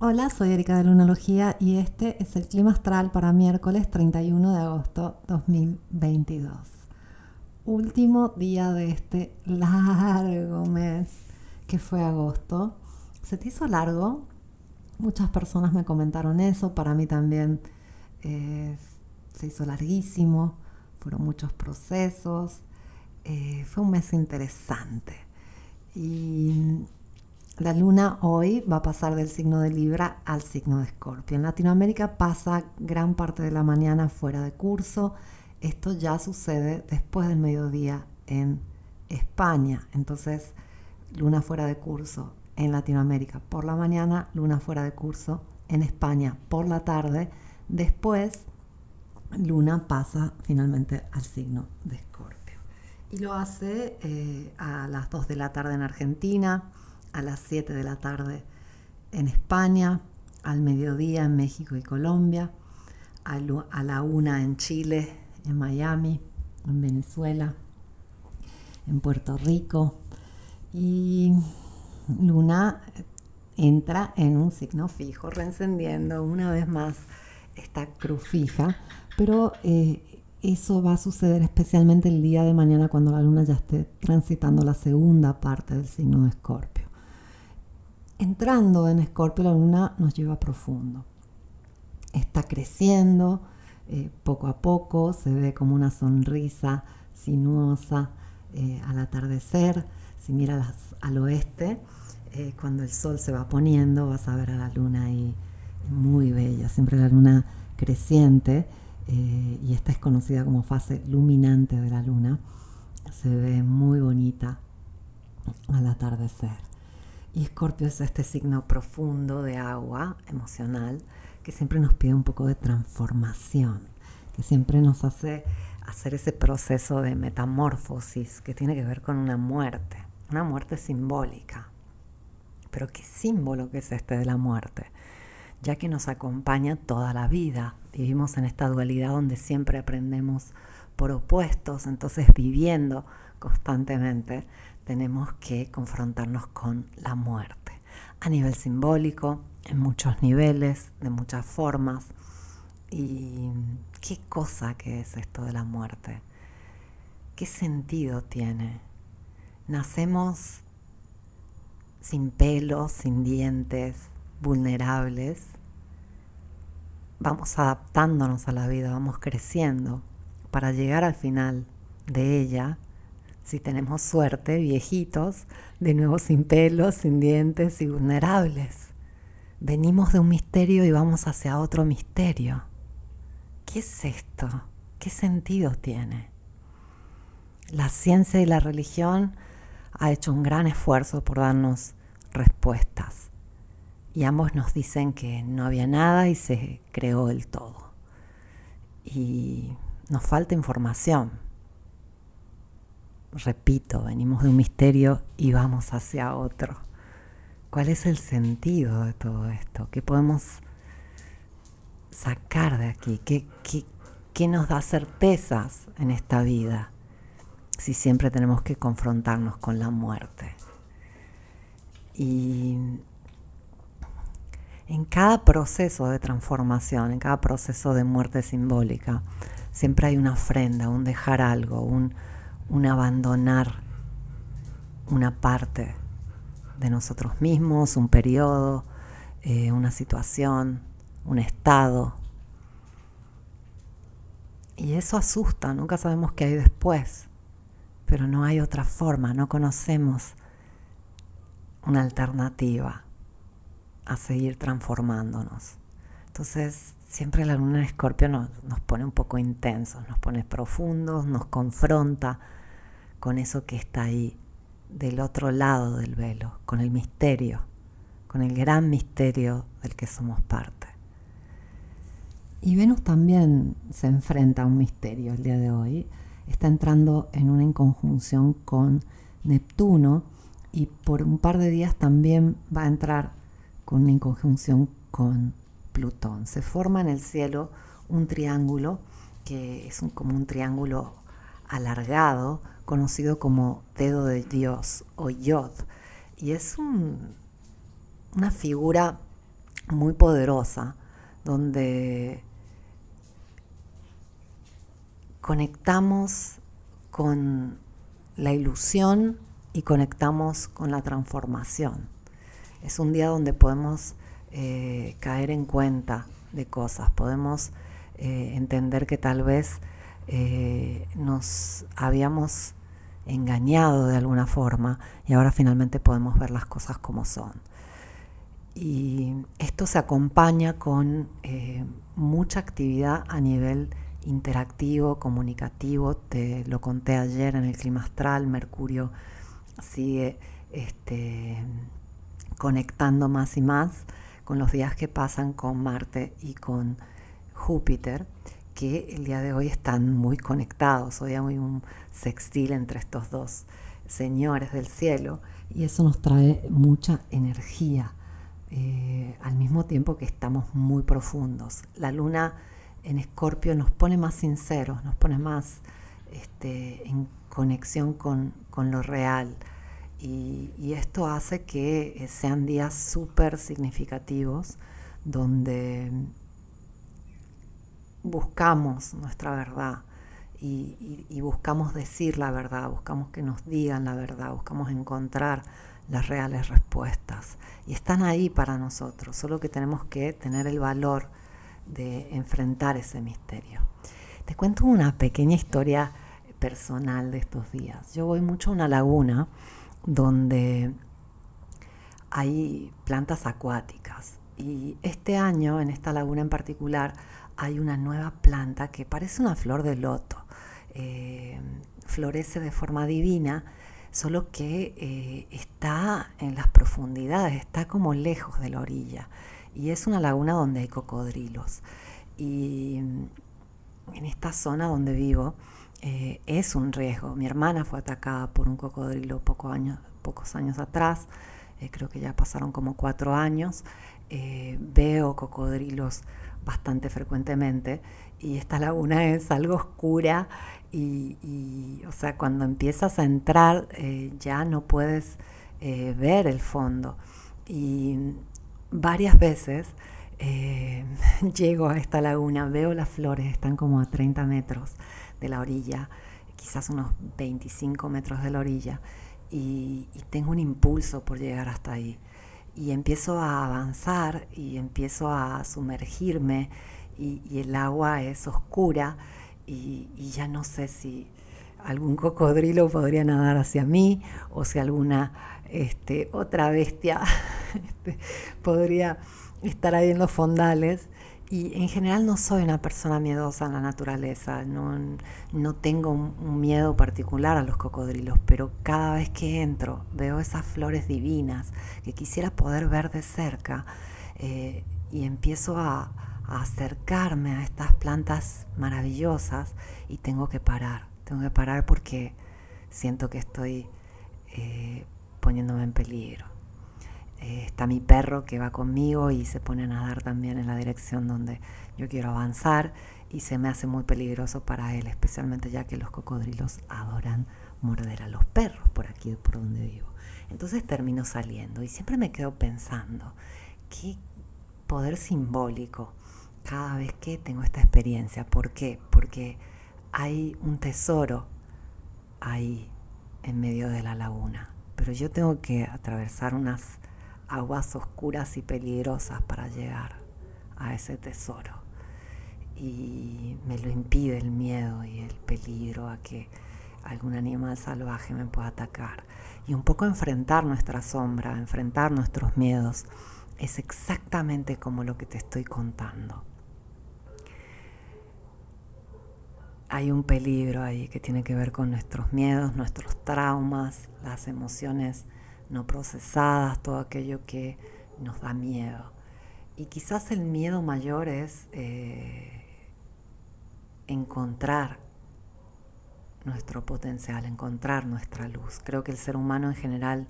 Hola, soy Erika de Lunalogía y este es el clima astral para miércoles 31 de agosto 2022. Último día de este largo mes que fue agosto. ¿Se te hizo largo? Muchas personas me comentaron eso, para mí también eh, se hizo larguísimo, fueron muchos procesos, eh, fue un mes interesante. Y la luna hoy va a pasar del signo de Libra al signo de Escorpio. En Latinoamérica pasa gran parte de la mañana fuera de curso. Esto ya sucede después del mediodía en España. Entonces, luna fuera de curso en Latinoamérica por la mañana, luna fuera de curso en España por la tarde. Después, luna pasa finalmente al signo de Escorpio. Y lo hace eh, a las 2 de la tarde en Argentina a las 7 de la tarde en España, al mediodía en México y Colombia, a la 1 en Chile, en Miami, en Venezuela, en Puerto Rico. Y Luna entra en un signo fijo, reencendiendo una vez más esta cruz fija, pero eh, eso va a suceder especialmente el día de mañana cuando la luna ya esté transitando la segunda parte del signo de Escorpio entrando en Escorpio, la luna nos lleva profundo. Está creciendo eh, poco a poco, se ve como una sonrisa sinuosa eh, al atardecer. Si miras al oeste, eh, cuando el sol se va poniendo, vas a ver a la luna ahí muy bella, siempre la luna creciente, y esta es conocida como fase luminante de la luna. Se ve muy bonita al atardecer. Y Escorpio es este signo profundo de agua emocional que siempre nos pide un poco de transformación, que siempre nos hace hacer ese proceso de metamorfosis que tiene que ver con una muerte, una muerte simbólica. Pero qué símbolo que es este de la muerte, ya que nos acompaña toda la vida. Vivimos en esta dualidad donde siempre aprendemos por opuestos, entonces viviendo constantemente tenemos que confrontarnos con la muerte. A nivel simbólico, en muchos niveles, de muchas formas. ¿Y qué cosa que es esto de la muerte? ¿Qué sentido tiene? Nacemos sin pelos, sin dientes, vulnerables. Vamos adaptándonos a la vida, vamos creciendo para llegar al final de ella si tenemos suerte, viejitos, de nuevo sin pelos, sin dientes y vulnerables. Venimos de un misterio y vamos hacia otro misterio. ¿Qué es esto? ¿Qué sentido tiene? La ciencia y la religión ha hecho un gran esfuerzo por darnos respuestas. Y ambos nos dicen que no había nada y se creó el todo. Y nos falta información repito, venimos de un misterio y vamos hacia otro. ¿Cuál es el sentido de todo esto? ¿Qué podemos sacar de aquí? ¿Qué, qué, nos da certezas en esta vida si siempre tenemos que confrontarnos con la muerte? Y en cada proceso de transformación, en cada proceso de muerte simbólica, siempre hay una ofrenda, un dejar algo, un, un abandonar una parte de nosotros mismos, un periodo, eh, una situación, un estado. Y eso asusta, nunca sabemos qué hay después, pero no hay otra forma, no conocemos una alternativa a seguir transformándonos. Entonces, siempre la luna en escorpio nos, nos pone un poco intensos, nos pone profundos, nos confronta, con eso que está ahí del otro lado del velo, con el misterio, con el gran misterio del que somos parte. Y Venus también se enfrenta a un misterio el día de hoy. Está entrando en una inconjunción con Neptuno y por un par de días también va a entrar con una inconjunción con Plutón. Se forma en el cielo un triángulo que es como un triángulo alargado conocido como dedo de Dios o Yod. Y es una figura muy poderosa, donde conectamos con la ilusión y conectamos con la transformación. Es un día donde podemos eh, caer en cuenta de cosas, podemos eh, entender que tal vez eh, nos habíamos engañado de alguna forma y ahora finalmente podemos ver las cosas como son. Y esto se acompaña con mucha actividad a nivel interactivo, comunicativo. Te lo conté ayer en el clima astral. Mercurio sigue este, conectando más y más con los días que pasan con Marte y con Júpiter, que el día de hoy están muy conectados. Hoy hay un sextil entre estos dos señores del cielo y eso nos trae mucha energía. Eh, al mismo tiempo que estamos muy profundos. La luna en Escorpio nos pone más sinceros, nos pone más este, en conexión con, lo real. Y, esto hace que eh, sean días súper significativos donde buscamos nuestra verdad y, buscamos decir la verdad, buscamos que nos digan la verdad, buscamos encontrar las reales respuestas. Y están ahí para nosotros, solo que tenemos que tener el valor de enfrentar ese misterio. Te cuento una pequeña historia personal de estos días. Yo voy mucho a una laguna donde hay plantas acuáticas y este año en esta laguna en particular hay una nueva planta que parece una flor de loto. Eh, florece de forma divina, solo que eh, está en las profundidades, está como lejos de la orilla y es una laguna donde hay cocodrilos. Y mm, en esta zona donde vivo eh, es un riesgo. Mi hermana fue atacada por un cocodrilo pocos años, pocos años atrás, creo que ya pasaron como cuatro años. Veo cocodrilos bastante frecuentemente y esta laguna es algo oscura y, o sea, cuando empiezas a entrar ya no puedes ver el fondo. Y varias veces eh, llego a esta laguna, veo las flores, están como a 30 metros de la orilla, quizás unos 25 metros de la orilla, y, tengo un impulso por llegar hasta ahí. Y empiezo a avanzar y empiezo a sumergirme y, el agua es oscura y, ya no sé si algún cocodrilo podría nadar hacia mí o si alguna este, otra bestia este, podría estar ahí en los fondales. Y en general no soy una persona miedosa en la naturaleza, no, tengo un, miedo particular a los cocodrilos, pero cada vez que entro veo esas flores divinas que quisiera poder ver de cerca eh, y empiezo a, acercarme a estas plantas maravillosas y tengo que parar, tengo que parar porque siento que estoy eh, poniéndome en peligro. Eh, está mi perro que va conmigo y se pone a nadar también en la dirección donde yo quiero avanzar y se me hace muy peligroso para él, especialmente ya que los cocodrilos adoran morder a los perros por aquí, por donde vivo. Entonces termino saliendo y siempre me quedo pensando, qué poder simbólico cada vez que tengo esta experiencia. ¿Por qué? Porque hay un tesoro ahí en medio de la laguna pero yo tengo que atravesar unas aguas oscuras y peligrosas para llegar a ese tesoro. Y me lo impide el miedo y el peligro a que algún animal salvaje me pueda atacar. Y un poco enfrentar nuestra sombra, enfrentar nuestros miedos, es exactamente como lo que te estoy contando. hay un peligro ahí que tiene que ver con nuestros miedos, nuestros traumas, las emociones no procesadas, todo aquello que nos da miedo. Y quizás el miedo mayor es eh, encontrar nuestro potencial, encontrar nuestra luz. Creo que el ser humano en general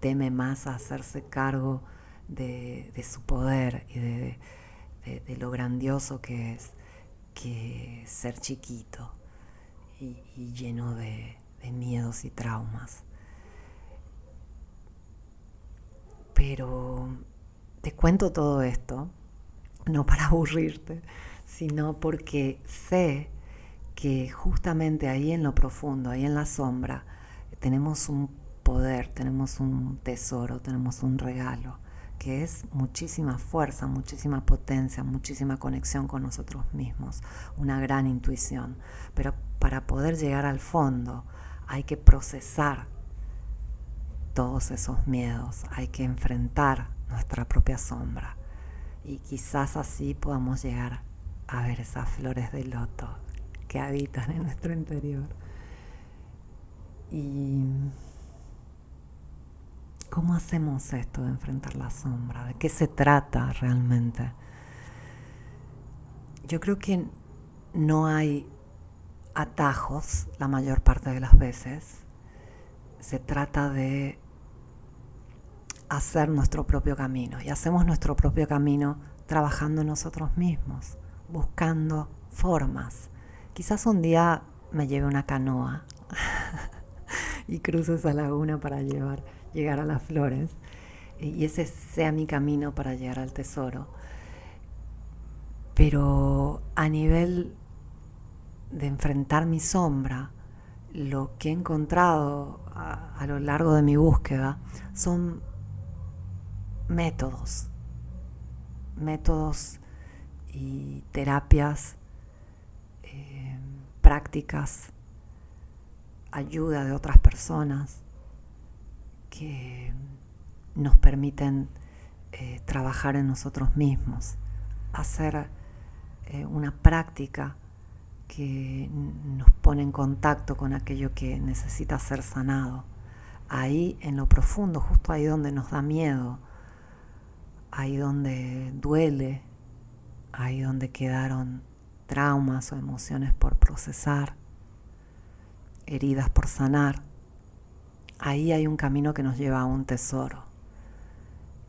teme más a hacerse cargo de, su poder y de lo grandioso que es que ser chiquito y, lleno de, miedos y traumas. Pero te cuento todo esto, no para aburrirte, sino porque sé que justamente ahí en lo profundo, ahí en la sombra, tenemos un poder, tenemos un tesoro, tenemos un regalo, que es muchísima fuerza, muchísima potencia, muchísima conexión con nosotros mismos, una gran intuición. Pero para poder llegar al fondo hay que procesar todos esos miedos, hay que enfrentar nuestra propia sombra y quizás así podamos llegar a ver esas flores de loto que habitan en nuestro interior. Y ¿cómo hacemos esto de enfrentar la sombra? ¿De qué se trata realmente? Yo creo que no hay atajos la mayor parte de las veces. Se trata de hacer nuestro propio camino. Y hacemos nuestro propio camino trabajando nosotros mismos, buscando formas. Quizás un día me lleve una canoa y cruce esa laguna para llevar, llegar a las flores. Y ese sea mi camino para llegar al tesoro. Pero a nivel de enfrentar mi sombra, lo que he encontrado a, lo largo de mi búsqueda son métodos, métodos y terapias, eh, prácticas, ayuda de otras personas que nos permiten eh, trabajar en nosotros mismos, hacer eh, una práctica que nos pone en contacto con aquello que necesita ser sanado. Ahí en lo profundo, justo ahí donde nos da miedo, ahí donde duele, ahí donde quedaron traumas o emociones por procesar, heridas por sanar, ahí hay un camino que nos lleva a un tesoro.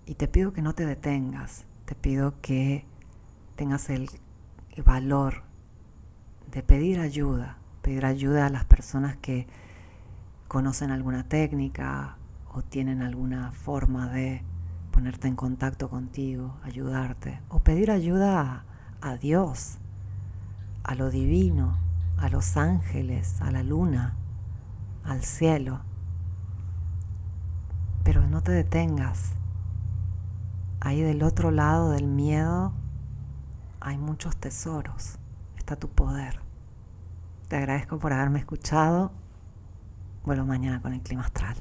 Y te pido que no te detengas, te pido que tengas el valor de pedir ayuda, pedir ayuda a las personas que conocen alguna técnica o tienen alguna forma de ponerte en contacto contigo, ayudarte o pedir ayuda a, Dios, a lo divino, a los ángeles, a la luna, al cielo. Pero no te detengas. Ahí del otro lado del miedo hay muchos tesoros. Está tu poder. Te agradezco por haberme escuchado. Vuelvo mañana con el clima astral.